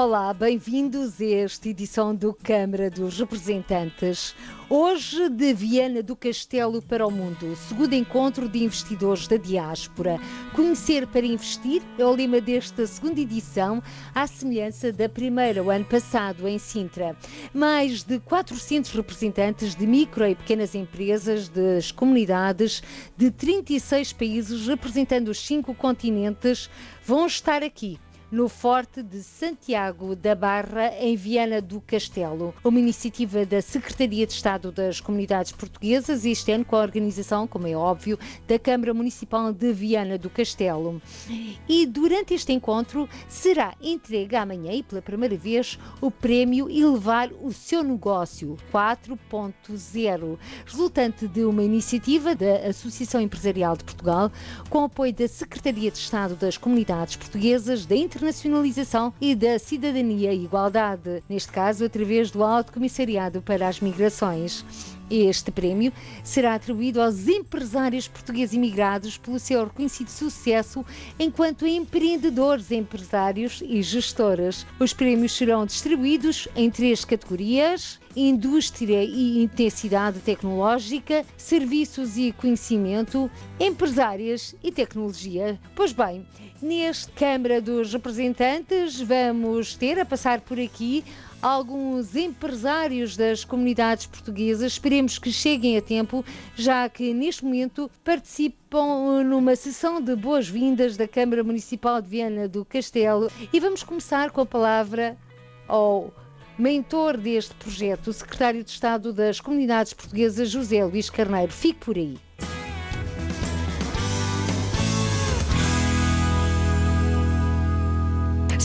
Olá, bem-vindos a esta edição do Câmara dos Representantes. Hoje, de Viana do Castelo para o Mundo, segundo encontro de investidores da diáspora. Conhecer para investir é o lema desta segunda edição, à semelhança da primeira, o ano passado, em Sintra. Mais de 400 representantes de micro e pequenas empresas das comunidades de 36 países, representando os cinco continentes, vão estar aqui no Forte de Santiago da Barra, em Viana do Castelo. Uma iniciativa da Secretaria de Estado das Comunidades Portuguesas, este ano com a organização, como é óbvio, da Câmara Municipal de Viana do Castelo. E durante este encontro será entregue amanhã e pela primeira vez o prémio Elevar o Seu Negócio 4.0, resultante de uma iniciativa da Associação Empresarial de Portugal, com apoio da Secretaria de Estado das Comunidades Portuguesas, da Inter internacionalização e da cidadania e igualdade, neste caso através do Alto Comissariado para as Migrações. Este prémio será atribuído aos empresários portugueses imigrados pelo seu reconhecido sucesso enquanto empreendedores, empresários e gestoras. Os prémios serão distribuídos em três categorias: indústria e intensidade tecnológica, serviços e conhecimento, empresárias e tecnologia. Pois bem, neste Câmara dos Representantes vamos ter a passar por aqui alguns empresários das comunidades portuguesas. Esperemos que cheguem a tempo, já que neste momento participam numa sessão de boas-vindas da Câmara Municipal de Viana do Castelo. E vamos começar com a palavra ao mentor deste projeto, o secretário de Estado das Comunidades Portuguesas, José Luís Carneiro. Fique por aí.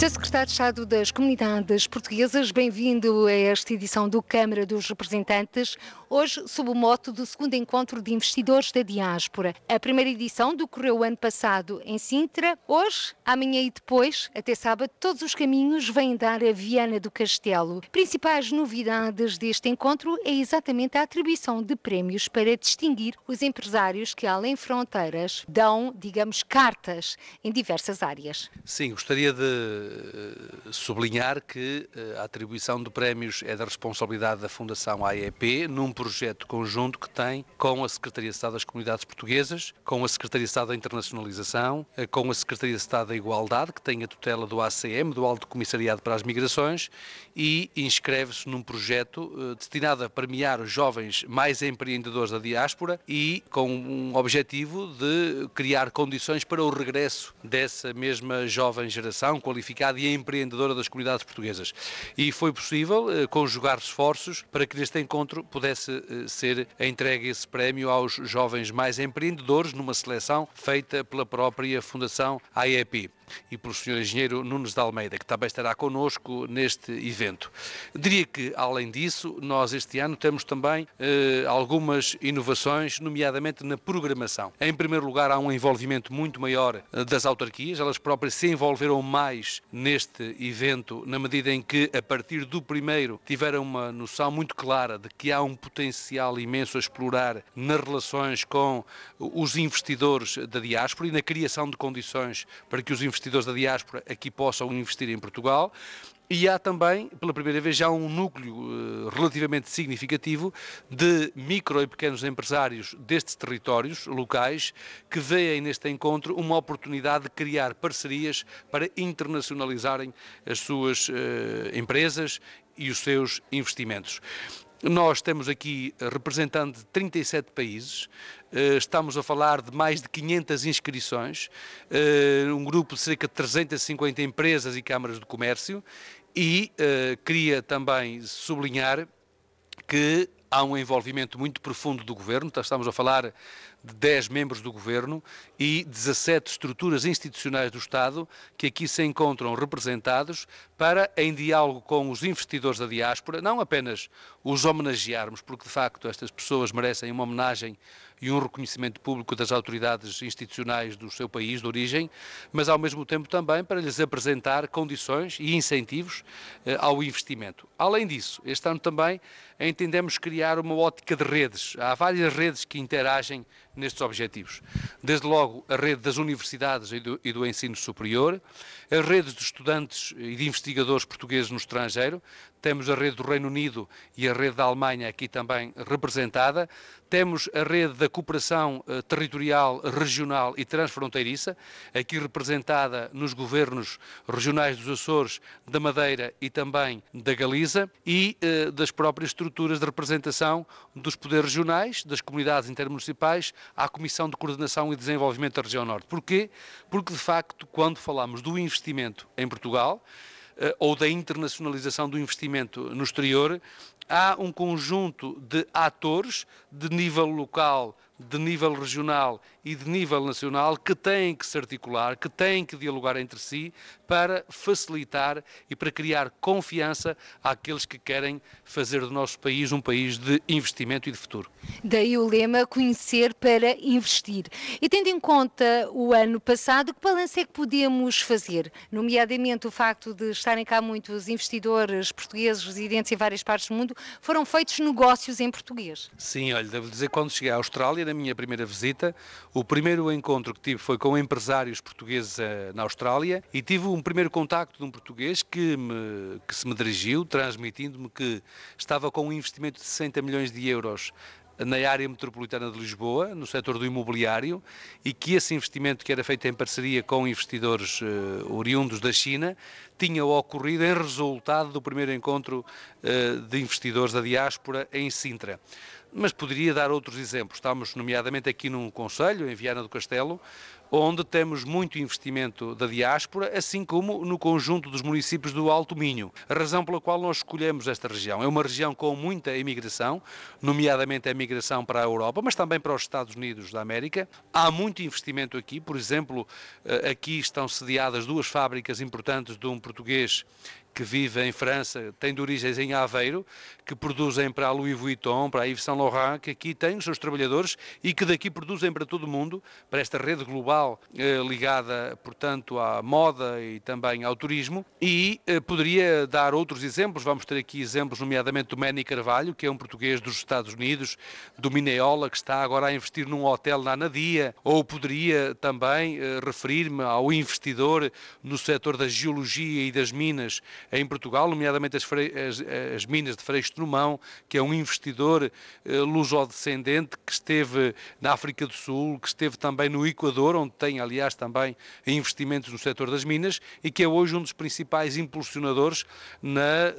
Sr. Secretário de Estado das Comunidades Portuguesas, bem-vindo a esta edição do Câmara dos Representantes, hoje sob o moto do segundo encontro de investidores da diáspora. A primeira edição decorreu ano passado em Sintra, hoje, amanhã e depois, até sábado, todos os caminhos vêm dar a Viana do Castelo. Principais novidades deste encontro é exatamente a atribuição de prémios para distinguir os empresários que, além fronteiras, dão, digamos, cartas em diversas áreas. Sim, gostaria de sublinhar que eh, a atribuição de prémios é da responsabilidade da Fundação AEP, num projeto conjunto que tem com a Secretaria de Estado das Comunidades Portuguesas, com a Secretaria de Estado da Internacionalização, eh, com a Secretaria de Estado da Igualdade, que tem a tutela do ACM, do Alto Comissariado para as Migrações, e inscreve-se num projeto destinado a premiar os jovens mais empreendedores da diáspora e com um objetivo de criar condições para o regresso dessa mesma jovem geração qualificada qualificada e empreendedora das comunidades portuguesas. E foi possível eh, conjugar esforços para que neste encontro pudesse eh, ser entregue esse prémio aos jovens mais empreendedores numa seleção feita pela própria Fundação AEP e pelo Sr. Engenheiro Nunes de Almeida, que também estará connosco neste evento. Diria que, além disso, nós este ano temos também eh, algumas inovações, nomeadamente na programação. Em primeiro lugar, há um envolvimento muito maior eh, das autarquias, elas próprias se envolveram mais neste evento, na medida em que, a partir do primeiro, tiveram uma noção muito clara de que há um potencial imenso a explorar nas relações com os investidores da diáspora e na criação de condições para que os investidores investidores da diáspora aqui possam investir em Portugal. E há também, pela primeira vez, já um núcleo uh, relativamente significativo de micro e pequenos empresários destes territórios locais que veem neste encontro uma oportunidade de criar parcerias para internacionalizarem as suas uh, empresas e os seus investimentos. Nós temos aqui representante de 37 países, eh, estamos a falar de mais de 500 inscrições, eh, um grupo de cerca de 350 empresas e câmaras de comércio e eh, queria também sublinhar que há um envolvimento muito profundo do governo, estamos a falar de 10 membros do governo e 17 estruturas institucionais do Estado que aqui se encontram representados para, em diálogo com os investidores da diáspora, não apenas os homenagearmos, porque de facto estas pessoas merecem uma homenagem e um reconhecimento público das autoridades institucionais do seu país de origem, mas ao mesmo tempo também para lhes apresentar condições e incentivos eh, ao investimento. Além disso, este ano também entendemos criar uma ótica de redes. Há várias redes que interagem nestes objetivos. Desde logo, a rede das universidades e do, e do, ensino superior, as redes de estudantes e de investigadores portugueses no estrangeiro, temos a rede do Reino Unido e a rede da Alemanha aqui também representada, temos a rede da cooperação eh, territorial, regional e transfronteiriça, aqui representada nos governos regionais dos Açores, da Madeira e também da Galiza, e eh, das próprias estruturas de representação dos poderes regionais, das comunidades intermunicipais, à Comissão de Coordenação e Desenvolvimento da Região Norte. Porquê? Porque, de facto, quando falamos do investimento em Portugal, eh, ou da internacionalização do investimento no exterior, há um conjunto de atores de nível local, de nível regional e de nível nacional que têm que se articular, que têm que dialogar entre si para facilitar e para criar confiança àqueles que querem fazer do nosso país um país de investimento e de futuro. Daí o lema conhecer para investir. E tendo em conta o ano passado, que balanço é que podemos fazer? Nomeadamente o facto de estarem cá muitos investidores portugueses residentes em várias partes do mundo, foram feitos negócios em português. Sim, olha, devo dizer, quando cheguei à Austrália, na minha primeira visita, o primeiro encontro que tive foi com empresários portugueses eh, na Austrália e tive um primeiro contacto de um português que, me, que se me dirigiu, transmitindo-me que estava com um investimento de 60 milhões de euros na área metropolitana de Lisboa, no setor do imobiliário, e que esse investimento, que era feito em parceria com investidores uh, oriundos da China, tinha ocorrido em resultado do primeiro encontro uh, de investidores da diáspora em Sintra mas poderia dar outros exemplos. Estamos, nomeadamente, aqui num Conselho, em Viana do Castelo, onde temos muito investimento da diáspora, assim como no conjunto dos municípios do Alto Minho. A razão pela qual nós escolhemos esta região é uma região com muita imigração, nomeadamente a imigração para a Europa, mas também para os Estados Unidos da América. Há muito investimento aqui, por exemplo, eh, aqui estão sediadas duas fábricas importantes de um português que vive em França, tem de origens em Aveiro, que produzem para a Louis Vuitton, para a Yves Saint Laurent, que aqui têm os seus trabalhadores e que daqui produzem para todo o mundo, para esta rede global eh, ligada, portanto, à moda e também ao turismo. E eh, poderia dar outros exemplos, vamos ter aqui exemplos, nomeadamente do Manny Carvalho, que é um português dos Estados Unidos, do Mineola, que está agora a investir num hotel na Anadia, ou poderia também eh, referir-me ao investidor no setor da geologia e das minas, em Portugal, nomeadamente as, as, as minas de Freixo de Numão, que é um investidor eh, lusodescendente que esteve na África do Sul, que esteve também no Equador, onde tem, aliás, também investimentos no setor das minas e que é hoje um dos principais impulsionadores na eh,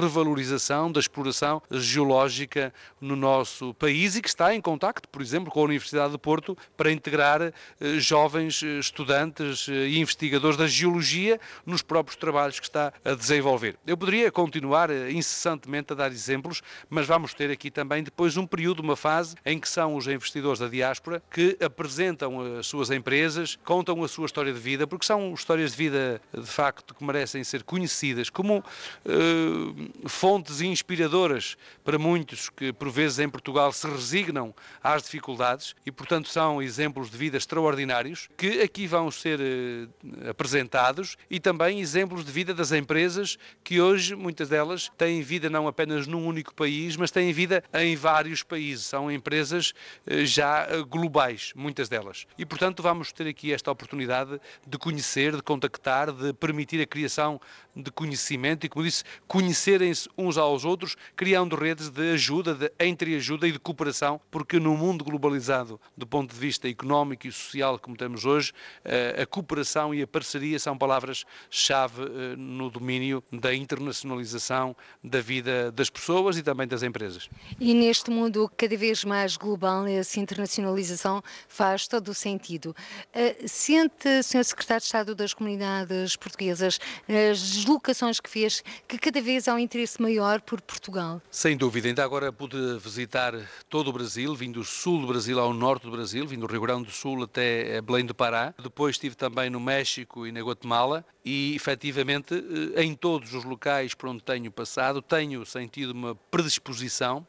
revalorização da exploração geológica no nosso país e que está em contacto, por exemplo, com a Universidade de Porto para integrar eh, jovens eh, estudantes eh, e investigadores da geologia nos próprios trabalhos que está a desenvolver desenvolver. Eu poderia continuar eh, incessantemente a dar exemplos, mas vamos ter aqui também depois um período, uma fase, em que são os investidores da diáspora que apresentam as suas empresas, contam a sua história de vida, porque são histórias de vida, de facto, que merecem ser conhecidas como uh, fontes inspiradoras para muitos que, por vezes, em Portugal se resignam às dificuldades e, portanto, são exemplos de vida extraordinários que aqui vão ser uh, apresentados e também exemplos de vida das empresas empresas que hoje, muitas delas, têm vida não apenas num único país, mas têm vida em vários países. São empresas eh, já eh, globais, muitas delas. E, portanto, vamos ter aqui esta oportunidade de conhecer, de contactar, de permitir a criação de conhecimento e, como disse, conhecerem-se uns aos outros, criando redes de ajuda, de entreajuda e de cooperação, porque no mundo globalizado, do ponto de vista económico e social como temos hoje, eh, a cooperação e a parceria são palavras-chave no domínio da internacionalização da vida das pessoas e também das empresas. E neste mundo cada vez mais global, essa internacionalização faz todo o sentido. Uh, sente, Sr. Secretário de Estado das Comunidades Portuguesas, as deslocações que fez, que cada vez há um interesse maior por Portugal? Sem dúvida, ainda agora pude visitar todo o Brasil, vindo do sul do Brasil ao norte do Brasil, vindo do Rio Grande do Sul até Belém do Pará. Depois estive também no México e na Guatemala e, efetivamente, eh, em todos os locais por onde tenho passado, tenho sentido uma predisposição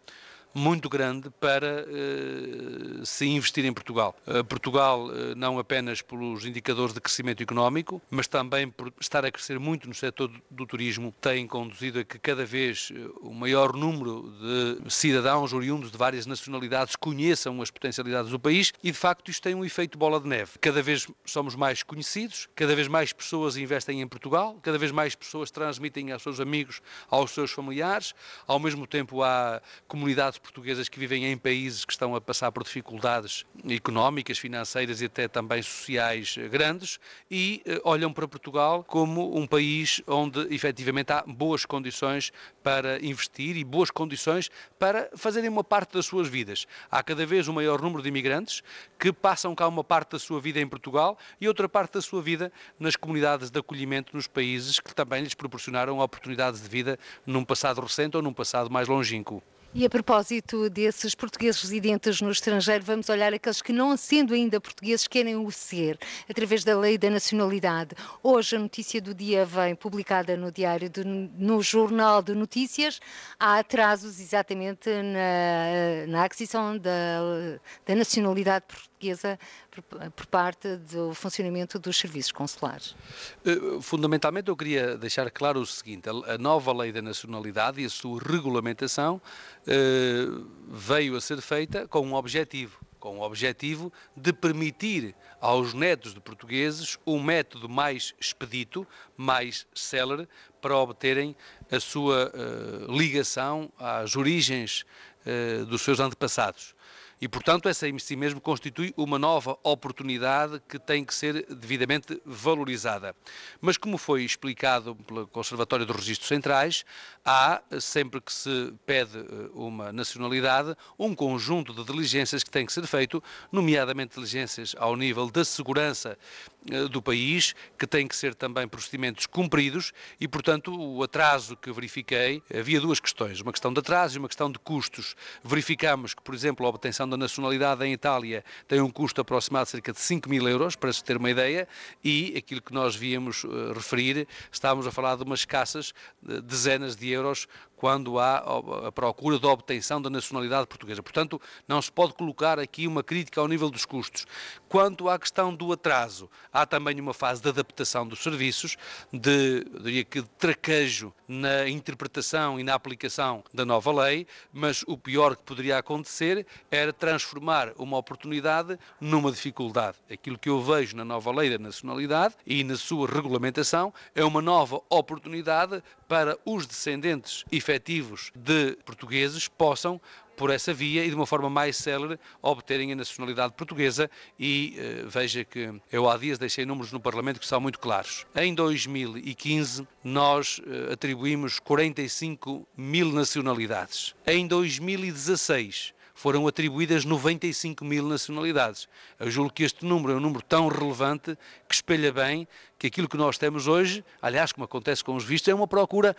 muito grande para uh, se investir em Portugal. Uh, Portugal, uh, não apenas pelos indicadores de crescimento económico, mas também por estar a crescer muito no setor do, do turismo, tem conduzido a que cada vez o maior número de cidadãos oriundos de várias nacionalidades conheçam as potencialidades do país e, de facto, isto tem um efeito bola de neve. Cada vez somos mais conhecidos, cada vez mais pessoas investem em Portugal, cada vez mais pessoas transmitem aos seus amigos, aos seus familiares, ao mesmo tempo há comunidades portuguesas que vivem em países que estão a passar por dificuldades económicas, financeiras e até também sociais grandes e eh, olham para Portugal como um país onde efetivamente há boas condições para investir e boas condições para fazerem uma parte das suas vidas. Há cada vez um maior número de imigrantes que passam cá uma parte da sua vida em Portugal e outra parte da sua vida nas comunidades de acolhimento nos países que também lhes proporcionaram oportunidades de vida num passado recente ou num passado mais longínquo. E a propósito desses portugueses residentes no estrangeiro, vamos olhar aqueles que, não sendo ainda portugueses, querem o ser, através da lei da nacionalidade. Hoje, a notícia do dia vem publicada no Diário, de, no Jornal de Notícias. Há atrasos exatamente na, na aquisição da, da nacionalidade portuguesa por, por, parte do funcionamento dos serviços consulares. Eh, fundamentalmente, eu queria deixar claro o seguinte: a nova lei da nacionalidade e a sua regulamentação eh, veio a ser feita com um objetivo com o objetivo de permitir aos netos de portugueses um método mais expedito, mais célere, para obterem a sua uh, ligação às origens uh, dos seus antepassados. E, portanto, essa em si mesmo constitui uma nova oportunidade que tem que ser devidamente valorizada. Mas, como foi explicado pelo Conservatório dos Registros Centrais, há, sempre que se pede eh, uma nacionalidade, um conjunto de diligências que tem que ser feito, nomeadamente diligências ao nível da segurança eh, do país, que têm que ser também procedimentos cumpridos e, portanto, o atraso que verifiquei, havia duas questões, uma questão de atraso e uma questão de custos. Verificamos que, por exemplo, a obtenção da nacionalidade em Itália tem um custo aproximado de cerca de 5 mil euros, para se ter uma ideia, e aquilo que nós víamos uh, referir, estávamos a falar de umas escassas uh, dezenas de euros quando há a procura da obtenção da nacionalidade portuguesa. Portanto, não se pode colocar aqui uma crítica ao nível dos custos. Quanto à questão do atraso, há também uma fase de adaptação dos serviços, de, diria que, de traquejo na interpretação e na aplicação da nova lei, mas o pior que poderia acontecer era transformar uma oportunidade numa dificuldade. Aquilo que eu vejo na nova lei da nacionalidade e na sua regulamentação é uma nova oportunidade para os descendentes efetivos de portugueses possam por essa via e de uma forma mais célere obterem a nacionalidade portuguesa e uh, veja que eu há dias deixei números no Parlamento que são muito claros. Em 2015 nós uh, atribuímos 45 mil nacionalidades. Em 2016 foram atribuídas 95 mil nacionalidades. Eu julgo que este número é um número tão relevante que espelha bem que aquilo que nós temos hoje, aliás, como acontece com os vistos, é uma procura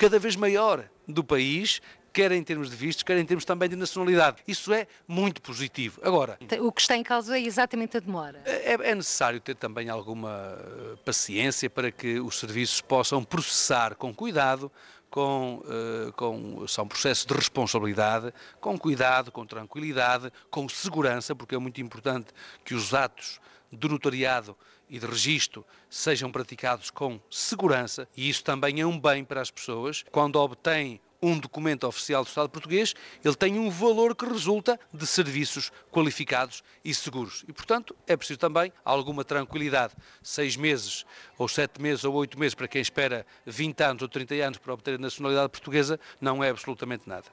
cada vez maior do país quer em termos de vistos, quer em termos também de nacionalidade. Isso é muito positivo. Agora. O que está em causa é exatamente a demora. É, é necessário ter também alguma eh, paciência para que os serviços possam processar com cuidado com, uh, com são processos de responsabilidade, com cuidado, com tranquilidade, com segurança, porque é muito importante que os atos do notariado e de registro sejam praticados com segurança, e isso também é um bem para as pessoas. Quando obtêm um documento oficial do Estado português, ele tem um valor que resulta de serviços qualificados e seguros. E, portanto, é preciso também alguma tranquilidade. Seis meses, ou sete meses, ou oito meses, para quem espera 20 anos ou 30 anos para obter a nacionalidade portuguesa, não é absolutamente nada.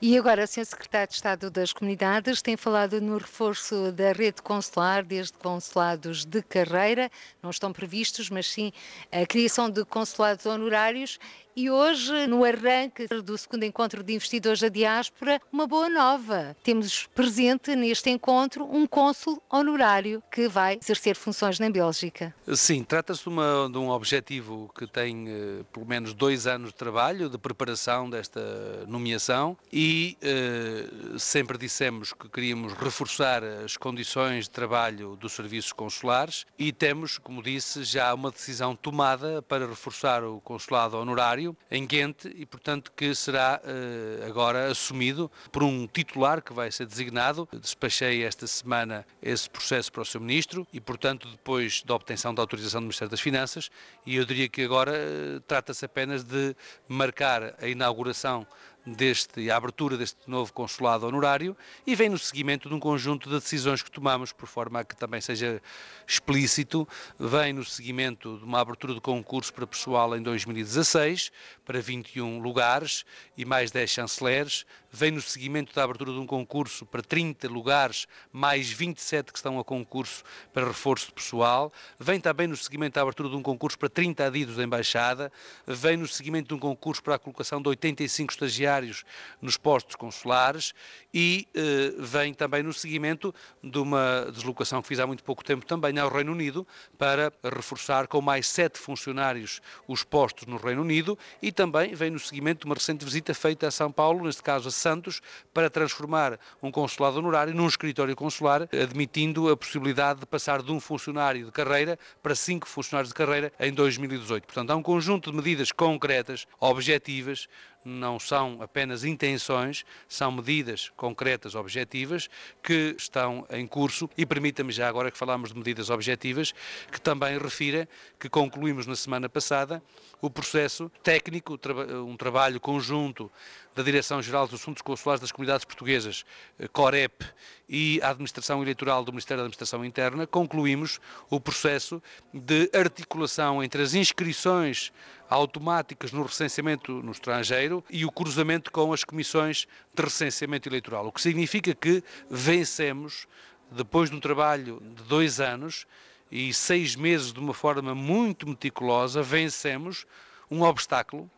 E agora, Sr. Secretário de Estado das Comunidades tem falado no reforço da rede consular, desde consulados de carreira, não estão previstos, mas sim a criação de consulados honorários e hoje, no arranque do segundo encontro de investidores da diáspora, uma boa nova. Temos presente neste encontro um cônsul honorário que vai exercer funções na Bélgica. Sim, trata-se de, de, um objetivo que tem eh, pelo menos dois anos de trabalho, de preparação desta nomeação e eh, sempre dissemos que queríamos reforçar as condições de trabalho dos serviços consulares e temos, como disse, já uma decisão tomada para reforçar o consulado honorário em Ghent e, portanto, que será uh, agora assumido por um titular que vai ser designado. Despachei esta semana esse processo para o seu ministro e, portanto, depois da obtenção da autorização do Ministério das Finanças, e eu diria que agora uh, trata-se apenas de marcar a inauguração deste, a abertura deste novo consulado honorário e vem no seguimento de um conjunto de decisões que tomamos, por forma a que também seja explícito, vem no seguimento de uma abertura de concurso para pessoal em 2016, para 21 lugares e mais 10 chanceleres, vem no seguimento da abertura de um concurso para 30 lugares, mais 27 que estão a concurso para reforço de pessoal, vem também no seguimento da abertura de um concurso para 30 adidos da Embaixada, vem no seguimento de um concurso para a colocação de 85 estagiários nos postos consulares. E eh, vem também no seguimento de uma deslocação que fiz há muito pouco tempo também ao Reino Unido para reforçar com mais sete funcionários os postos no Reino Unido. E também vem no seguimento de uma recente visita feita a São Paulo, neste caso a Santos, para transformar um consulado honorário num escritório consular, admitindo a possibilidade de passar de um funcionário de carreira para cinco funcionários de carreira em 2018. Portanto, há um conjunto de medidas concretas, objetivas, não são apenas intenções, são medidas concretas, objetivas, que estão em curso. E permita-me já agora que falamos de medidas objetivas, que também refira que concluímos na semana passada o processo técnico, um trabalho conjunto da Direção-Geral dos Assuntos Consulares das Comunidades Portuguesas, eh, COREP, e a Administração Eleitoral do Ministério da Administração Interna, concluímos o processo de articulação entre as inscrições automáticas no recenseamento no estrangeiro e o cruzamento com as comissões de recenseamento eleitoral. O que significa que vencemos, depois de um trabalho de dois anos e seis meses de uma forma muito meticulosa, vencemos um obstáculo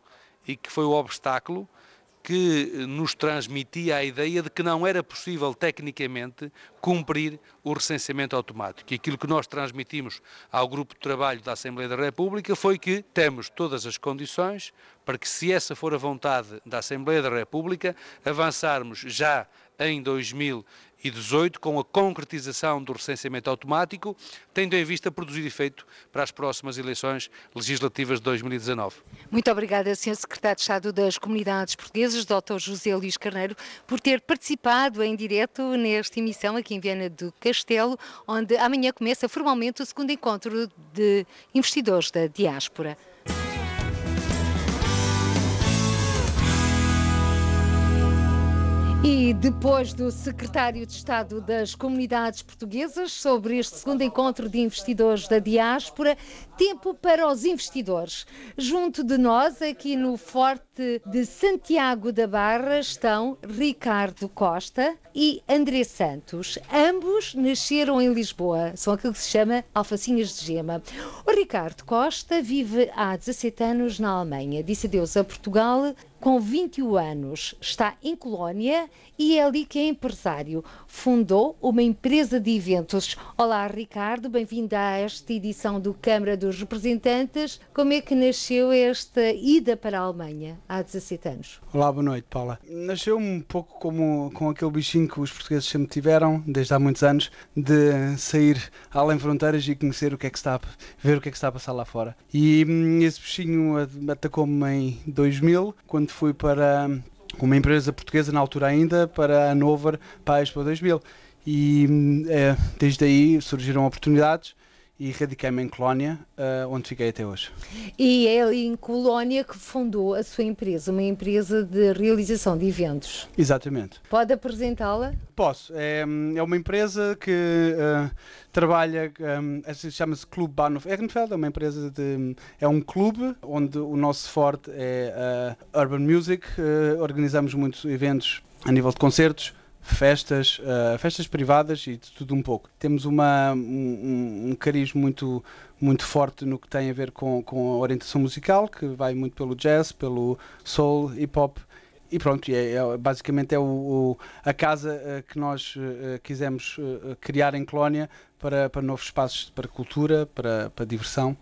e que foi o obstáculo que nos transmitia a ideia de que não era possível tecnicamente cumprir o recenseamento automático. E aquilo que nós transmitimos ao grupo de trabalho da Assembleia da República foi que temos todas as condições para que, se essa for a vontade da Assembleia da República, avançarmos já em 2018 com a concretização do recenseamento automático, tendo em vista produzir efeito para as próximas eleições legislativas de 2019. Muito obrigada, Sr. Secretário de Estado das Comunidades Portuguesas, Dr. José Luís Carneiro, por ter participado em direto nesta emissão aqui em Viana do Castelo, onde amanhã começa formalmente o segundo encontro de investidores da diáspora. E depois do secretário de Estado das Comunidades Portuguesas sobre este segundo encontro de investidores da diáspora, tempo para os investidores. Junto de nós, aqui no Forte de Santiago da Barra, estão Ricardo Costa e André Santos. Ambos nasceram em Lisboa, são aquilo que se chama alfacinhas de gema. O Ricardo Costa vive há 17 anos na Alemanha. Disse adeus a Portugal com 21 anos, está em Colónia e é ali que é empresário. Fundou uma empresa de eventos. Olá, Ricardo, bem-vindo a esta edição do Câmara dos Representantes. Como é que nasceu esta ida para a Alemanha há 17 anos? Olá, boa noite, Paula. Nasceu um pouco como com aquele bichinho que os portugueses sempre tiveram, desde há muitos anos, de sair além fronteiras e conhecer o que é que está a, ver o que é que está a passar lá fora. E hum, esse bichinho atacou-me em 2000, quando fui para uma empresa portuguesa, na altura ainda, para a Nover, para a Expo 2000. E é, desde aí surgiram oportunidades e radiquei-me em Colónia, uh, onde fiquei até hoje. E é ali em Colónia que fundou a sua empresa, uma empresa de realização de eventos. Exatamente. Pode apresentá-la? Posso. É, é uma empresa que uh, trabalha, um, chama-se Clube Bahnhof Ehrenfeld, é uma empresa de. é um clube onde o nosso forte é uh, Urban Music. Uh, organizamos muitos eventos a nível de concertos, festas, uh, festas privadas e de tudo um pouco. Temos uma, um, um muito, muito forte no que tem a ver com, com a orientação musical, que vai muito pelo jazz, pelo soul, hip hop. E pronto, é, é basicamente é o, o, a casa uh, que nós uh, quisemos criar em Colónia para, para novos espaços para cultura, para, para diversão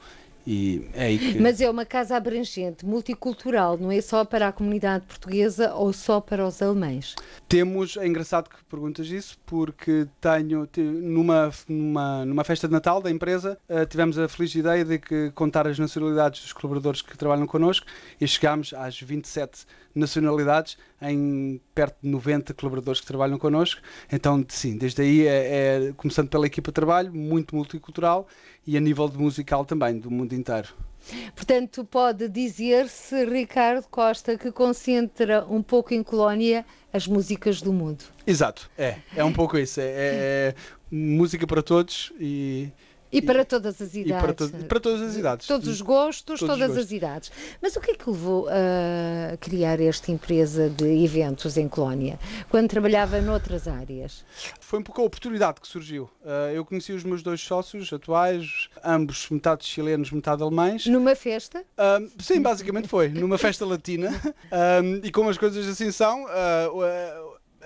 e é aí que... Mas é uma casa abrangente, multicultural, não é só para a comunidade portuguesa ou só para os alemães? Temos, é engraçado que perguntas isso, porque tenho, numa, numa, numa festa de Natal da empresa, uh, tivemos a feliz ideia de que contar as nacionalidades dos colaboradores que trabalham connosco e chegámos às 27 nacionalidades em perto de 90 colaboradores que trabalham connosco. Então, sim, desde aí é, é começando pela equipa de trabalho, muito multicultural e a nível de musical também, do mundo inteiro. Portanto, pode dizer-se, Ricardo Costa, que concentra um pouco em Colónia as músicas do mundo. Exato, é, é um pouco isso. É, é, é música para todos e, e para todas as idades. Para, to para, todas as idades. Todos os gostos, todos todas os gostos. as idades. Mas o que é que levou a criar esta empresa de eventos em Colónia, quando trabalhava noutras áreas? Foi um pouco a oportunidade que surgiu. Uh, eu conheci os meus dois sócios atuais, ambos metade chilenos, metade alemães. Numa festa? Uh, sim, basicamente foi. Numa festa latina. Uh, e como as coisas assim são,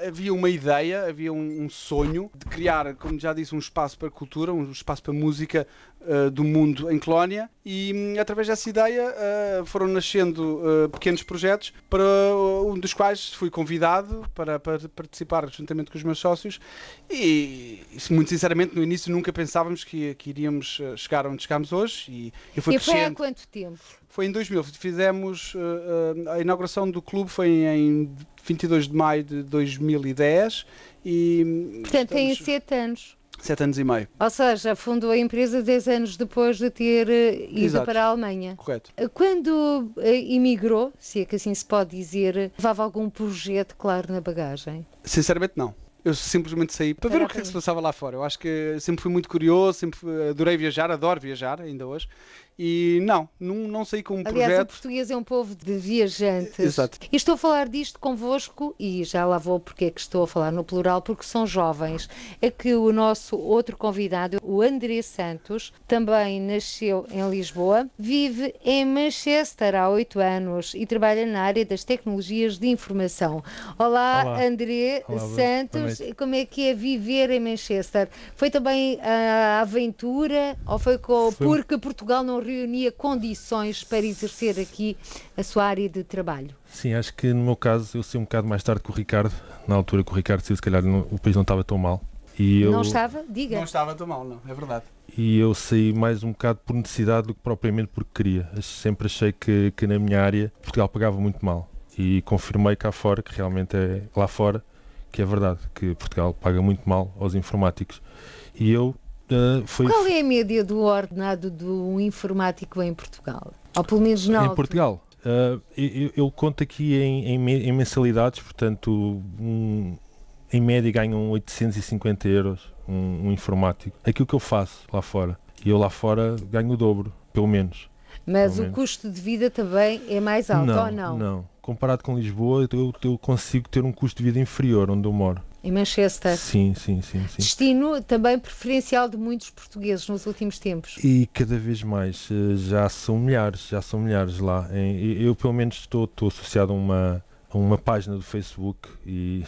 havia uma ideia, havia um, um, sonho de criar, como já disse, um espaço para cultura, um espaço para música uh, do mundo em Colónia e um, através dessa ideia uh, foram nascendo uh, pequenos projetos para um dos quais fui convidado para, para, participar juntamente com os meus sócios e, muito sinceramente no início nunca pensávamos que, que iríamos chegar onde chegamos hoje e, e foi, e foi há quanto tempo? Foi em 2000. Fizemos a inauguração do clube foi em 22 de maio de 2010 e. Portanto, estamos... tem sete anos. Sete anos e meio. Ou seja, fundou a empresa 10 anos depois de ter eh, ido Exato. para a Alemanha. Correto. Eh, quando emigrou, eh, se é que assim se pode dizer, levava algum projeto claro na bagagem? Sinceramente, não. Eu simplesmente saí para, para ver o que, é que se passava lá fora. Eu acho que sempre fui muito curioso, sempre adorei viajar, adoro viajar ainda hoje. E não, não, não sei como Aliás, projeto. o português é um povo de viajantes. Exato. E estou a falar disto convosco, e já lá vou porque é que estou a falar no plural, porque são jovens. É que o nosso outro convidado, o André Santos, também nasceu em Lisboa, vive em Manchester há oito anos e trabalha na área das tecnologias de informação. Olá, Olá. André Olá, Santos, como é que é viver em Manchester? Foi também a aventura ou foi, com, foi... porque Portugal não reunia condições para exercer aqui a sua área de trabalho? Sim, acho que no meu caso eu saí um bocado mais tarde que o Ricardo, na altura que o Ricardo se calhar não, o país não estava tão mal. E eu... Não estava? Diga. Não estava tão mal, não, é verdade. E eu saí mais um bocado por necessidade do que propriamente porque queria. Sempre achei que, que na minha área Portugal pagava muito mal. E confirmei cá fora que realmente é lá fora que é verdade, que Portugal paga muito mal aos informáticos. E eu Uh, foi... Qual é a média do ordenado de um informático em Portugal? Ou pelo menos na Em Portugal? Uh, eu, eu, conto aqui em, em, em mensalidades, portanto, um, em média ganham 850 euros um, um informático. Aquilo que eu faço lá fora. E eu lá fora ganho o dobro, pelo menos. Mas o custo de vida também é mais alto, não, ou não? Não, comparado com Lisboa, eu, eu consigo ter um custo de vida inferior onde eu moro. Em Manchester. Sim, sim, sim, sim. Destino também preferencial de muitos portugueses nos últimos tempos. E cada vez mais. Eh, já são milhares, já são milhares lá. Eu, pelo menos, estou, estou associado a uma, a uma página do Facebook e,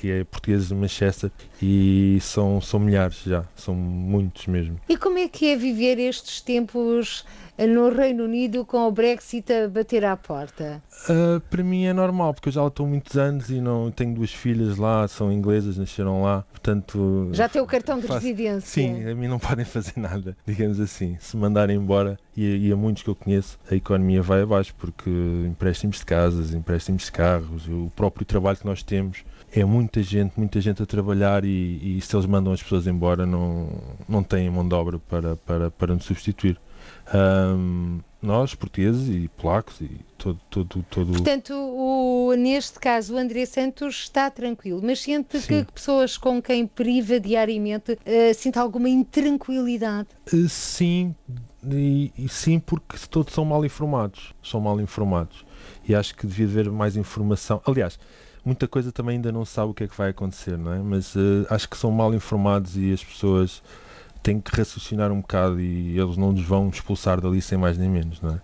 que é Portugueses de Manchester e são, são milhares já, são muitos mesmo. E como é que é viver estes tempos no Reino Unido com o Brexit a bater à porta? Uh, para mim é normal, porque eu já estou muitos anos e não tenho duas filhas lá, são inglesas, nasceram lá, portanto. Já tem o cartão de faço... residência? Sim, a mim não podem fazer nada, digamos assim. Se mandarem embora, e, e a muitos que eu conheço, a economia vai abaixo, porque empréstimos de casas, empréstimos de carros, o próprio trabalho que nós temos é muita gente, muita gente a trabalhar e, e se eles mandam as pessoas embora não, não têm mão de obra para, para, para nos substituir. Um, nós, portugueses e polacos e todo, todo, todo... Portanto, o, neste caso, o André Santos está tranquilo, mas sente Sim. que pessoas com quem priva diariamente uh, sente alguma intranquilidade? Uh, sim, e, e, sim porque todos são mal informados, são mal informados e acho que devia haver mais informação. Aliás, muita coisa também ainda não sabe o que é que vai acontecer, não é? Mas uh, acho que são mal informados e as pessoas têm que raciocinar um bocado e eles não nos vão expulsar dali sem mais nem menos, não é?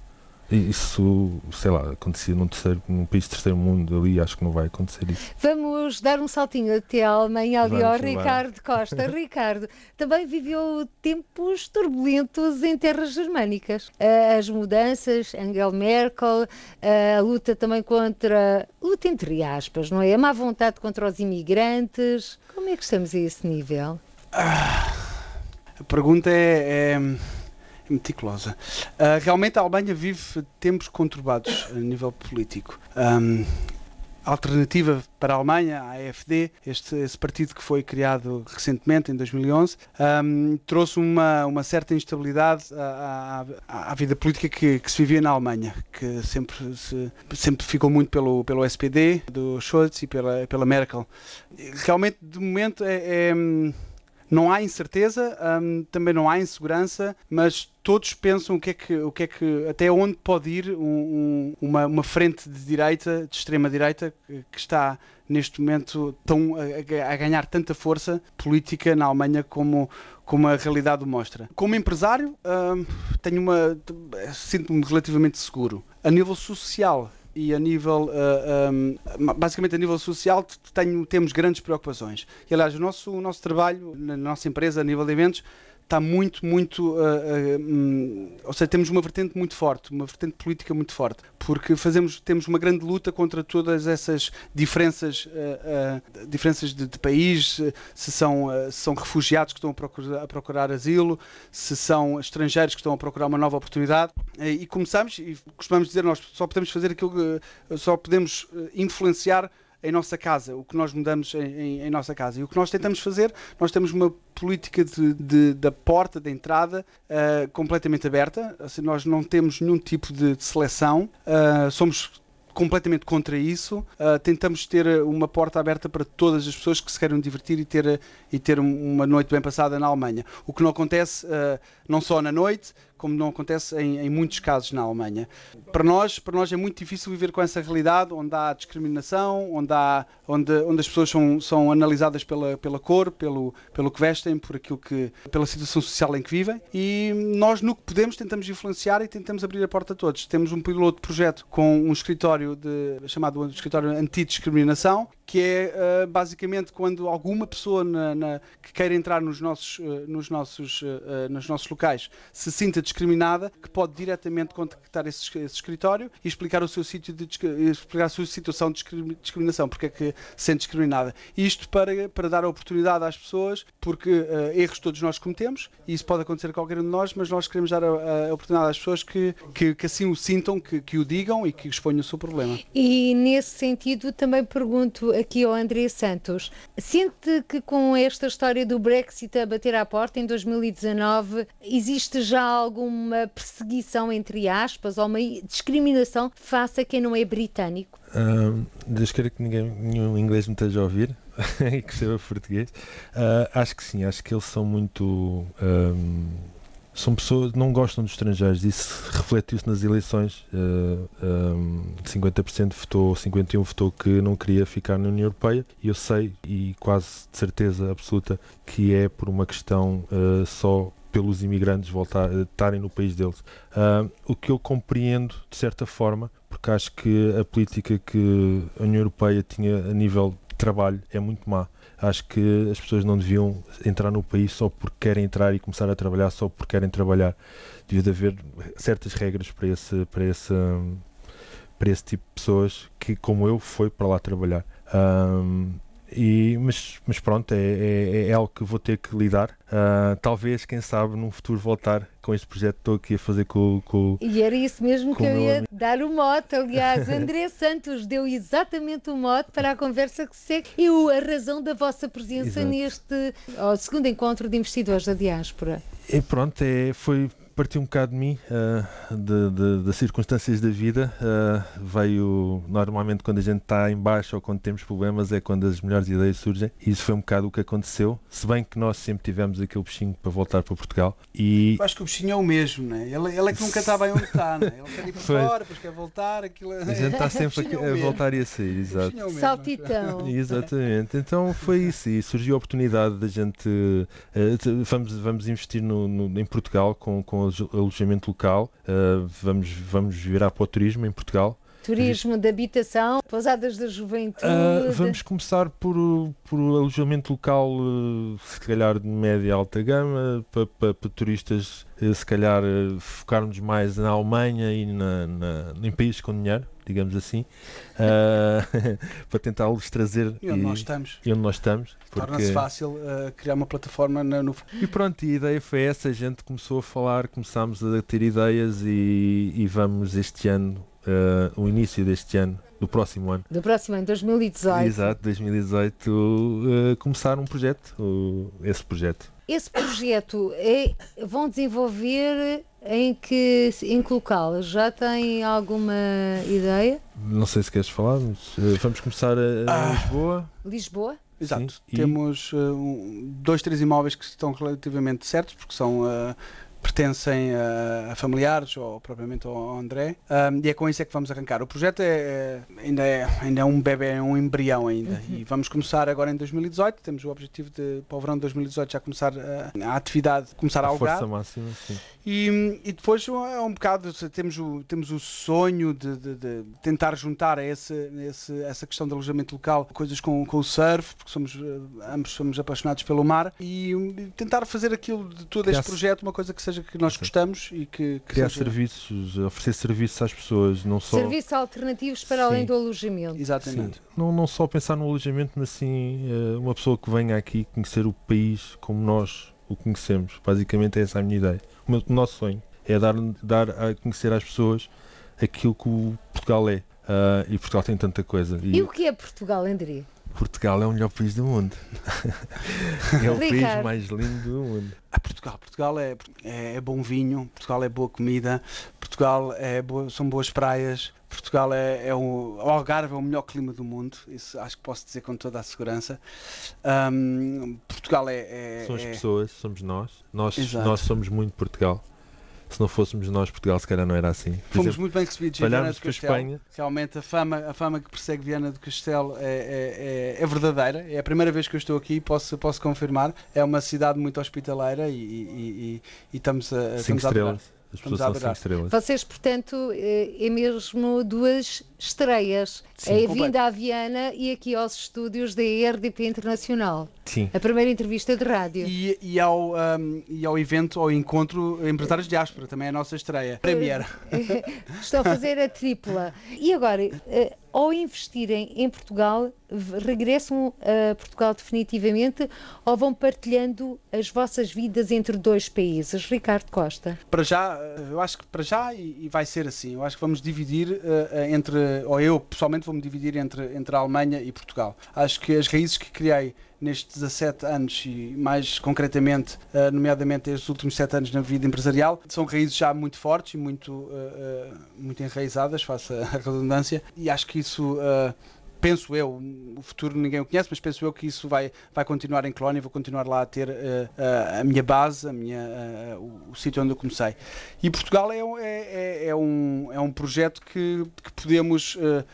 Isso, sei lá, acontecia num, terceiro, num país de terceiro mundo ali, acho que não vai acontecer isso. Vamos dar um saltinho até a Alemanha ali ao Ricardo Costa. Ricardo, também viveu tempos turbulentos em terras germânicas. As mudanças, Angela Merkel, a luta também contra, luta entre aspas, não é? A má vontade contra os imigrantes. Como é que estamos a esse nível? Ah, a pergunta é, é meticulosa. Uh, realmente a Alemanha vive tempos conturbados a nível político. Um, alternativa para a Alemanha, a AfD, este, esse partido que foi criado recentemente, em 2011, um, trouxe uma, uma certa instabilidade à, à, à vida política que, que, se vivia na Alemanha, que sempre, se, sempre ficou muito pelo, pelo SPD, do Scholz e pela, pela Merkel. Realmente, de momento, é, é não há incerteza, hum, também não há insegurança, mas todos pensam o que é que, o que, é que até onde pode ir um, um, uma, uma frente de direita, de extrema direita, que, está neste momento tão, a, a, ganhar tanta força política na Alemanha como, como a realidade o mostra. Como empresário, hum, tenho uma sinto-me relativamente seguro. A nível social, e a nível, uh, eh, um, ehm, basicamente a nível social, tenho, temos grandes preocupações. E aliás, o nosso, o nosso trabalho na nossa empresa, a nível de eventos, está muito, muito. Uh, uh, um, ou seja, temos uma vertente muito forte, uma vertente política muito forte, porque fazemos, temos uma grande luta contra todas essas diferenças, uh, diferenças de, de, país, se são, se são refugiados que estão a procurar, a procurar, asilo, se são estrangeiros que estão a procurar uma nova oportunidade. e começamos, e costumamos dizer, nós só podemos fazer aquilo que. só podemos influenciar em nossa casa, o que nós mudamos em, em, em, nossa casa. E o que nós tentamos fazer, nós temos uma política de, de da porta de entrada uh, completamente aberta, assim, nós não temos nenhum tipo de, de seleção, uh, somos completamente contra isso. Uh, tentamos ter uma porta aberta para todas as pessoas que se queiram divertir e ter, e ter uma noite bem passada na Alemanha. O que não acontece uh, não só na noite, como não acontece em, em, muitos casos na Alemanha. Para nós, para nós é muito difícil viver com essa realidade onde há discriminação, onde, há, onde, onde as pessoas são, são analisadas pela, pela cor, pelo, pelo que vestem, por aquilo que, pela situação social em que vivem. E nós, no que podemos, tentamos influenciar e tentamos abrir a porta a todos. Temos um piloto projeto com um escritório de, chamado Escritório Antidiscriminação, que é uh, basicamente quando alguma pessoa na, na, que queira entrar nos nossos, uh, nos, nossos, uh, nos nossos locais se sinta discriminada, que pode diretamente contactar esse, esse escritório e explicar o seu sítio de explicar a sua situação de discriminação, porque é que se sente discriminada. Isto para, para dar a oportunidade às pessoas, porque erros todos nós cometemos, e isso pode acontecer a qualquer um de nós, mas nós queremos dar a, a oportunidade às pessoas que, que, que assim o sintam, que, que o digam e que exponham o seu problema. E nesse sentido também pergunto aqui ao André Santos. Sente que com esta história do Brexit a bater à porta em 2019, existe já alguma perseguição, entre aspas, ou uma discriminação face a quem não é britânico? Um, Deus queira que ninguém, nenhum inglês me esteja a ouvir e que seja português. Uh, acho que sim, acho que eles são muito. Um, são pessoas não gostam dos estrangeiros. Isso refletiu-se nas eleições. Uh, um, 50% votou, 51% votou que não queria ficar na União Europeia. E eu sei, e quase de certeza absoluta, que é por uma questão uh, só pelos imigrantes voltar, estarem no país deles. Uh, o que eu compreendo, de certa forma, porque acho que a política que a União Europeia tinha a nível trabalho é muito má. Acho que as pessoas não deviam entrar no país só porque querem entrar e começar a trabalhar só porque querem trabalhar. Devia de haver certas regras para esse, para esse, para esse tipo de pessoas que, como eu, foi para lá trabalhar. Um, e, mas, mas pronto, é, é, é, algo que vou ter que lidar. Uh, talvez, quem sabe, num futuro voltar com este projeto que estou aqui a fazer com, com E era isso mesmo que eu ia amigo. dar o mote. Aliás, André Santos deu exatamente o mote para a conversa que segue e a razão da vossa presença Exato. neste segundo encontro de investidores da diáspora. E pronto, é, foi partiu um bocado de mim, uh, de, de, de, circunstâncias da vida. Uh, veio normalmente quando a gente está em baixo ou quando temos problemas é quando as melhores ideias surgem. E isso foi um bocado o que aconteceu. Se bem que nós sempre tivemos aquele bichinho para voltar para Portugal. E... Eu acho que o bichinho é o mesmo, né? ele, ele é que nunca está bem onde está, né? ele quer ir para fora, depois quer voltar. Aquilo... É- a gente está sempre a, a voltar e a sair, exato. É Saltitão. Exatamente. Então foi isso. E surgiu a oportunidade da gente. Uh, vamos, vamos investir no, no, em Portugal com, com alojamento local, uh, vamos, vamos virar para o turismo em Portugal. Turismo de habitação, pousadas da juventude. Uh, vamos começar por, por alojamento local, uh, se calhar de média e alta gama, para, para, para turistas, se calhar focarmos mais na Alemanha e na, na, em países com dinheiro, digamos assim, para tentar-los trazer. E onde e, nós estamos. E onde nós estamos. Porque... Torna-se fácil criar uma plataforma no. E pronto, a ideia foi essa, a gente começou a falar, começámos a ter ideias e, e vamos este ano uh, o início deste ano, do próximo ano. Do próximo ano, 2018. Exato, 2018, uh, começar um projeto, uh, esse projeto. Esse projeto é, vão desenvolver em que, em que local? Já tem alguma ideia? Não sei se queres falar, mas uh, vamos começar a, a ah. Lisboa. Lisboa? Exato. Sim, Temos uh, um, dois, três imóveis que estão relativamente certos, porque são uh, pertencem a, a, familiares ou propriamente ao André um, e é com isso é que vamos arrancar. O projeto é, é, ainda, é ainda é um bebê, é um embrião ainda uhum. e vamos começar agora em 2018, temos o objetivo de para o verão de 2018 já começar a, a atividade, começar a, a Força máxima, sim. E, e depois é um bocado, temos o, temos o sonho de, de, de tentar juntar a esse, esse, essa questão de alojamento local coisas com, com o surf, porque somos, ambos somos apaixonados pelo mar e, e tentar fazer aquilo de todo este projeto uma coisa que seja que nós gostamos e que, que criar seja... serviços, oferecer serviços às pessoas, não só serviços alternativos para sim. além do alojamento. Exatamente. Sim. Não, não só pensar no alojamento, mas sim eh, uma pessoa que venha aqui conhecer o país como nós o conhecemos. Basicamente é essa a minha ideia. O, meu, o nosso sonho é dar, dar a conhecer às pessoas aquilo que o Portugal é. Uh, e Portugal tem tanta coisa. E, e o que é Portugal, André? Portugal é o melhor país do mundo. é o país mais lindo do mundo. Ah, Portugal, Portugal é, é, é, bom vinho, Portugal é boa comida, Portugal é boa, são boas praias, Portugal é, é o, o, Algarve é o melhor clima do mundo, isso acho que posso dizer com toda a segurança. Um, Portugal é, é, São as pessoas, somos nós. Nós, nós somos muito Portugal se não fôssemos nós, Portugal se calhar não era assim. Por Fomos exemplo, muito bem recebidos em Viana do Castelo. Espanha. Realmente a fama, a fama que persegue Viana do Castelo é, é, é, é, verdadeira. É a primeira vez que eu estou aqui, posso, posso confirmar. É uma cidade muito hospitaleira e, e, e, e estamos a. Cinco estamos estrelas. A as pessoas são cinco estrelas. Vocês, portanto, é, é mesmo duas estreias. Sim, a vinda à Viana e aqui aos estúdios da RDP Internacional. Sim. A primeira entrevista de rádio. E, e ao, um, e ao evento, ao encontro Empresários de Diáspora, também é a nossa estreia. Premiere. Estou a fazer a tripla. E agora, eh, ao investirem em Portugal, regressam a Portugal definitivamente ou vão partilhando as vossas vidas entre dois países? Ricardo Costa. Para já, eh, eu acho que para já e vai ser assim. Eu acho que vamos dividir entre, ou eu pessoalmente vou-me dividir entre, entre a Alemanha e Portugal. Acho que as raízes que criei nestes 17 anos e mais concretamente, uh, nomeadamente estes últimos 7 anos na vida empresarial, são raízes já muito fortes e muito, uh, muito enraizadas, faça a redundância, e acho que isso penso eu, o futuro ninguém o conhece, mas penso eu que isso vai, vai continuar em Colónia, vou continuar lá a ter uh, a minha base, a minha, uh, o, o sítio onde eu comecei. E Portugal é, é, é, é, um, um projeto que, que podemos uh,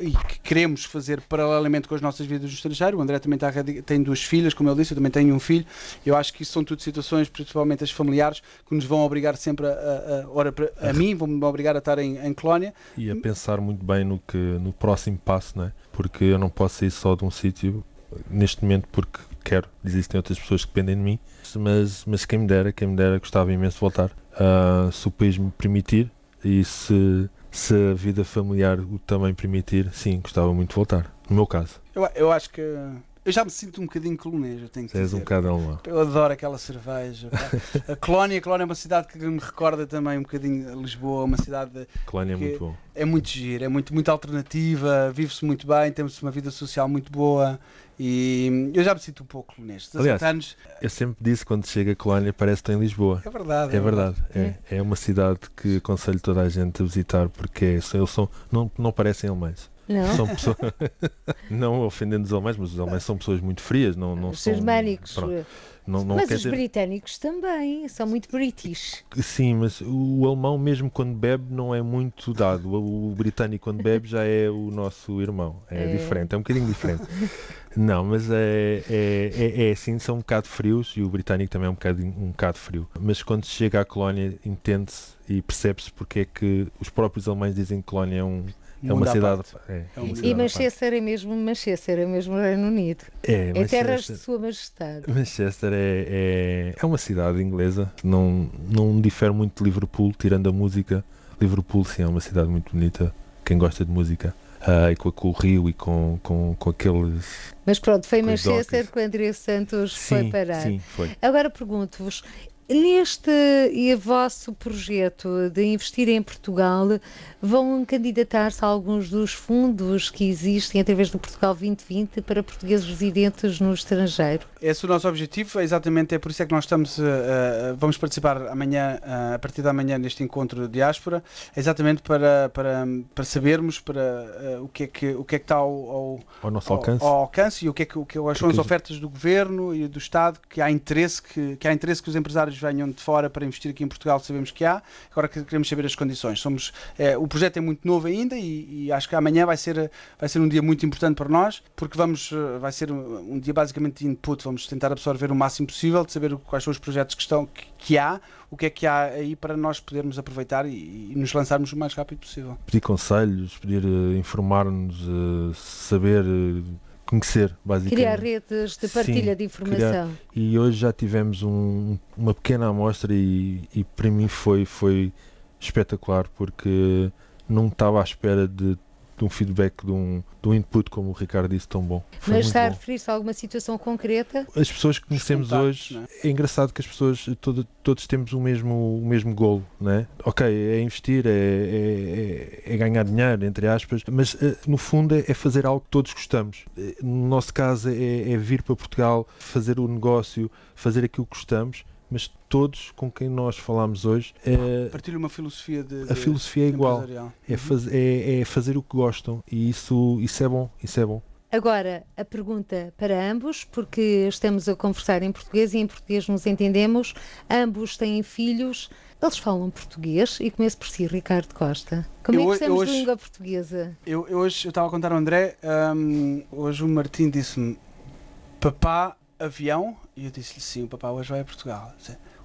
e que queremos fazer paralelamente com as nossas vidas no estrangeiro. O André também está, tem duas filhas, como ele disse, eu também tenho um filho. Eu acho que isso são tudo situações, principalmente as familiares, que nos vão obrigar sempre a, a, a, ora, a, a mim, vão-me obrigar a estar em, em Colónia. E a pensar muito bem no, que, no próximo passo, não é? porque eu não posso sair só de um sítio neste momento porque quero. Existem outras pessoas que dependem de mim, mas, mas quem me dera, quem me dera, gostava imenso de voltar. Uh, se o país me permitir e se, se a vida familiar o também permitir, sim, gostava muito de voltar. No meu caso. Eu, eu acho que eu já me sinto um bocadinho colonês, eu tenho que És dizer. um bocado alemão. Eu adoro aquela cerveja. a Colónia, a Colónia é uma cidade que me recorda também um bocadinho Lisboa, uma cidade. Colónia é muito bom. É muito giro, é muito, muito alternativa, vive-se muito bem, temos uma vida social muito boa e eu já me sinto um pouco colonês. Aliás, anos... eu sempre disse quando chega a Colónia parece que em Lisboa. É verdade. É, é verdade. verdade. É, é uma cidade que aconselho toda a gente a visitar porque eles são, não, não parecem alemães. Não. São pessoas, não ofendendo os alemães, mas os alemães são pessoas muito frias, não, não os são. germânicos. Não, não mas os dizer... britânicos também são muito british. Sim, mas o alemão, mesmo quando bebe, não é muito dado. O, britânico, quando bebe, já é o nosso irmão. É, é... diferente, é um bocadinho diferente. não, mas é, é, é, é, assim, são um bocado frios e o britânico também é um bocado, um bocado frio. Mas quando se chega à colónia, entende-se e percebe-se porque é que os próprios alemães dizem que colónia é um é uma cidade. É, é uma cidade e Manchester é mesmo Manchester, é mesmo Reino Unido. É, é terras de Sua Majestade. Manchester é, é, é, uma cidade inglesa, não, não difere muito de Liverpool, tirando a música. Liverpool, sim, é uma cidade muito bonita. Quem gosta de música. Uh, e com, com, o Rio e com, com, com aqueles. Mas pronto, foi Manchester que o André Santos sim, foi parar. Sim, foi. Agora pergunto-vos: Neste e vosso projeto de investir em Portugal, vão candidatar-se a alguns dos fundos que existem através do Portugal 2020 para portugueses residentes no estrangeiro? Esse é o nosso objetivo, é exatamente é por isso é que nós estamos, uh, vamos participar amanhã, uh, a partir da manhã neste encontro de diáspora, é exatamente para, para, para sabermos para, uh, o, que é que, o que é que está ao, ao, ao nosso alcance. Ao, ao, alcance e o que é que, o que são as ofertas do Governo e do Estado, que há interesse que, que há interesse que os empresários venham de fora para investir aqui em Portugal, sabemos que há, agora queremos saber as condições. Somos, é, o projeto é muito novo ainda e, e, acho que amanhã vai ser, vai ser um dia muito importante para nós, porque vamos, eh, vai ser um, um dia basicamente de input, vamos tentar absorver o máximo possível, de saber quais são os projetos que, estão, que, que há, o que é que há aí para nós podermos aproveitar e, e nos lançarmos o mais rápido possível. Pedir conselhos, pedir uh, informar-nos, uh, saber. Conhecer, basicamente. Criar redes de partilha Sim, de informação. Criar. E hoje já tivemos um, uma pequena amostra e, e para mim foi, foi espetacular porque não estava à espera de de um feedback, de um, de um input, como o Ricardo disse, tão bom. Foi Mas está a referir-se a alguma situação concreta? As pessoas que conhecemos hoje, é? é? engraçado que as pessoas, todo, todos temos o mesmo, o mesmo golo, né? Ok, é investir, é, é, é, é ganhar dinheiro, entre aspas, mas eh, no fundo é, é fazer algo que todos gostamos. Eh, no nosso caso é, é vir para Portugal, fazer o negócio, fazer aquilo que gostamos mas todos com quem nós falamos hoje é, partilham uma filosofia de, de a filosofia é igual. é, uhum. faz, é, é, fazer o que gostam. E isso isso é bom isso é bom. Agora, a pergunta para ambos, porque estamos a conversar em português e em português nos entendemos, ambos têm filhos, eles falam português? E começo por si, Ricardo Costa. Como eu, é que estamos hoje, de língua portuguesa? Eu, eu hoje eu estava a contar ao André, um, hoje o Martim disse-me, papá, avião, e eu disse-lhe sim, o papá hoje vai a Portugal.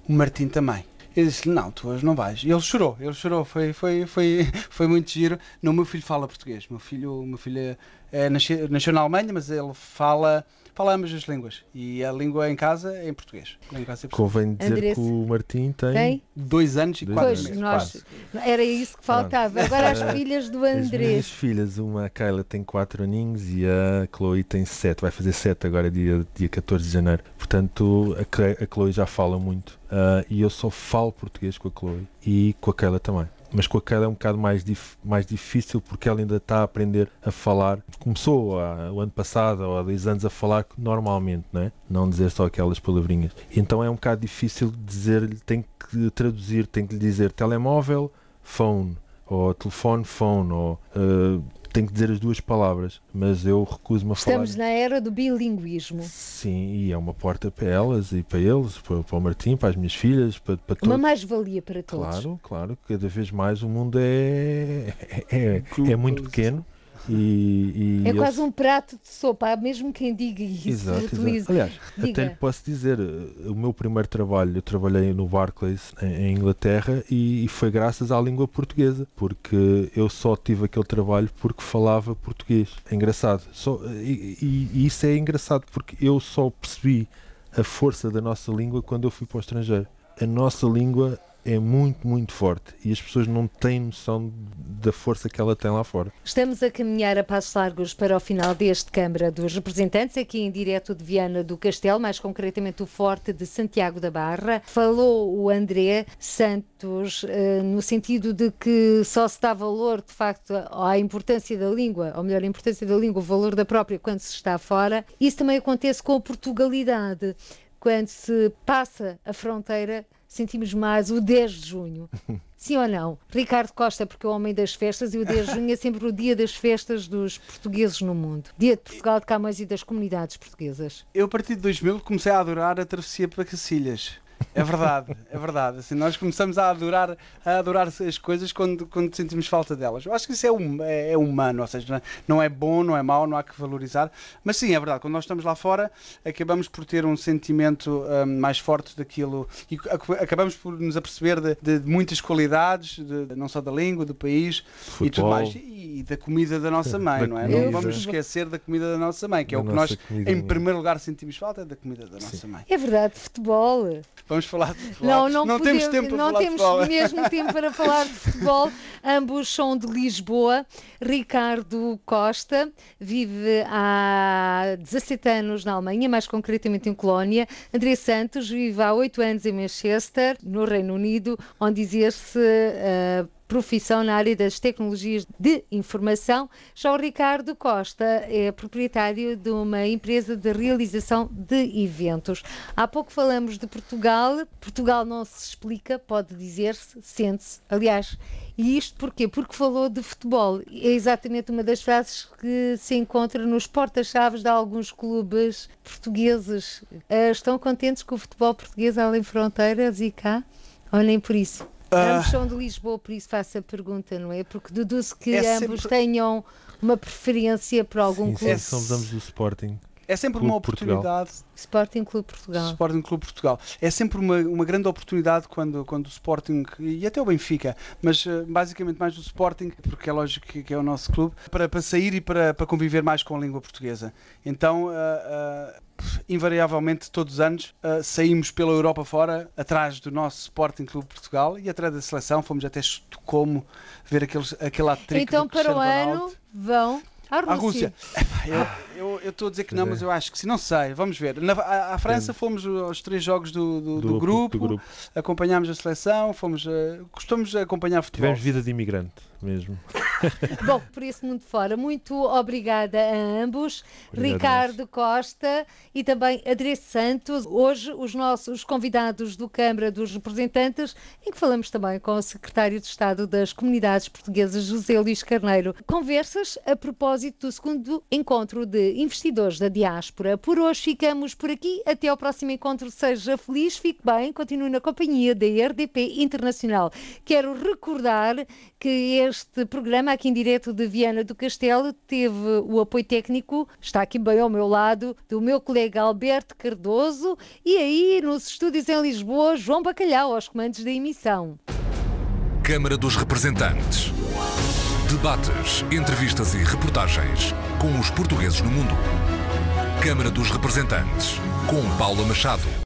O Martim também. Eu disse-lhe, não, tu hoje não vais. E ele chorou, ele chorou, foi, foi, foi, foi muito giro. Não, meu filho fala português. Meu filho, meu filho é, é, nasceu, nasceu na Alemanha, mas ele fala fala ambas as línguas. E a língua em casa é em português. É Convém dizer Andressa. que o Martim tem, tem? dois anos e quatro meses. Nós, era isso que faltava. Pronto. Agora as filhas do Andrés. As minhas filhas, uma a Kyla tem quatro aninhos e a Chloe tem sete. Vai fazer sete agora, dia, dia 14 de janeiro. Portanto, a, a Chloe já fala muito. Uh, e eu só falo português com a Chloe e com a também mas com a é um bocado mais, dif mais difícil porque ela ainda está a aprender a falar. Começou há, o ano passado ou há dois anos a falar normalmente, não, é? não dizer só aquelas palavrinhas. Então é um bocado difícil dizer-lhe, tem que traduzir, tem que lhe dizer telemóvel, phone, ou telefone, phone, ou uh, tem que dizer as duas palavras, mas eu recuso-me a falar. Estamos na era do bilinguismo. Sim, e é uma porta para elas e para eles, para, para o Martim, para as minhas filhas, para, para todos. Uma mais-valia para todos. Claro, claro, cada vez mais o mundo é, é, é, é muito pequeno E, e é eles... quase um prato de sopa, há mesmo quem diga isso. Exato, exato. Aliás, diga. até lhe posso dizer, eh, o meu primeiro trabalho, eu trabalhei no Barclays, em, em Inglaterra, e, e, foi graças à língua portuguesa, porque eu só tive aquele trabalho porque falava português. É engraçado. Só, e, e, e isso é engraçado porque eu só percebi a força da nossa língua quando eu fui para o estrangeiro. A nossa língua é muito, muito forte e as pessoas não têm noção da força que ela tem lá fora. Estamos a caminhar a passos largos para o final deste Câmara dos Representantes, aqui em direto de Viana do Castelo, mais concretamente o Forte de Santiago da Barra. Falou o André Santos eh, no sentido de que só se dá valor, de facto, à importância da língua, ou melhor, a importância da língua, o valor da própria quando se está fora. Isso também acontece com a Portugalidade. Quando se passa a fronteira, sentimos mais o 10 de junho. Sim ou não? Ricardo Costa, porque é o homem das festas, e o 10 de junho é sempre o dia das festas dos portugueses no mundo. Dia de Portugal de Camões e das comunidades portuguesas. Eu, a partir de 2000, comecei a adorar a travessia para Cacilhas. É verdade, é verdade. Assim, nós começamos a adorar, a adorar as coisas quando, quando sentimos falta delas. Eu acho que isso é, um, é, é humano, ou seja, não é bom, não é mau, não há que valorizar. Mas sim, é verdade, quando nós estamos lá fora, acabamos por ter um sentimento um, mais forte daquilo e acabamos por nos aperceber de, de muitas qualidades, de, não só da língua, do país Futebol. e tudo mais. E, e da comida da nossa mãe, não é? Não vamos esquecer da comida da nossa mãe, que é da o que nós, em primeiro lugar, sentimos falta, é da comida da nossa mãe. É verdade, futebol. Vamos falar de futebol. Não, não, não podemos, temos tempo para não falar temos de futebol. mesmo tempo para falar de futebol. Ambos são de Lisboa. Ricardo Costa vive há 17 anos na Alemanha, mais concretamente em Colónia. André Santos vive há 8 anos em Manchester, no Reino Unido, onde exerce uh, profissão na área das tecnologias de informação. Já o Ricardo Costa é proprietário de uma empresa de realização de eventos. Há pouco falamos de Portugal. Portugal não se explica, pode dizer-se, sente-se. Aliás, e isto porquê? Porque falou de futebol. É exatamente uma das frases que se encontra nos porta-chaves de alguns clubes portugueses. Uh, estão contentes com o futebol português além fronteiras e cá? Ou nem por isso? Ambos são de Lisboa, por isso faço a pergunta, não é? Porque deduzo que é ambos sempre... tenham uma preferência por algum sim, clube. Sim, somos ambos do Sporting. É sempre Clube uma oportunidade. Portugal. Sporting Clube Portugal. Sporting Clube Portugal. É sempre uma, uma grande oportunidade quando, quando o Sporting, e até o Benfica, mas uh, basicamente mais o Sporting, porque é lógico que, que, é o nosso clube, para, para sair e para, para conviver mais com a língua portuguesa. Então, uh, uh, invariavelmente todos os anos uh, saímos pela Europa fora, atrás do nosso Sporting Clube Portugal e atrás da seleção, fomos até Estocolmo ver aqueles, aquele atrico Então para o ano vão à Rússia. Eu estou a dizer que não, mas eu acho que sim. Não sei, vamos ver. Na, à, à França fomos aos três jogos do, do, do, do, grupo, do, grupo, acompanhámos a seleção, fomos, uh, costumamos acompanhar futebol. Tivemos vida de imigrante mesmo. Bom, por esse mundo fora, muito obrigada a ambos, Obrigado Ricardo Costa e também Adresse Santos. Hoje, os nossos convidados do Câmara dos Representantes, em que falamos também com o Secretário de Estado das Comunidades Portuguesas, José Luís Carneiro. Conversas a propósito do segundo encontro de investidores da diáspora. Por hoje ficamos por aqui. Até ao próximo encontro. Seja feliz, fique bem, continue na companhia da RDP Internacional. Quero recordar que este programa aqui em direto de Viana do Castelo teve o apoio técnico, está aqui bem ao meu lado, do meu colega Alberto Cardoso e aí nos estúdios em Lisboa, João Bacalhau, aos comandos da emissão. Câmara dos Representantes. Debates, entrevistas e reportagens com os portugueses no mundo. Câmara dos Representantes, com Paula Machado.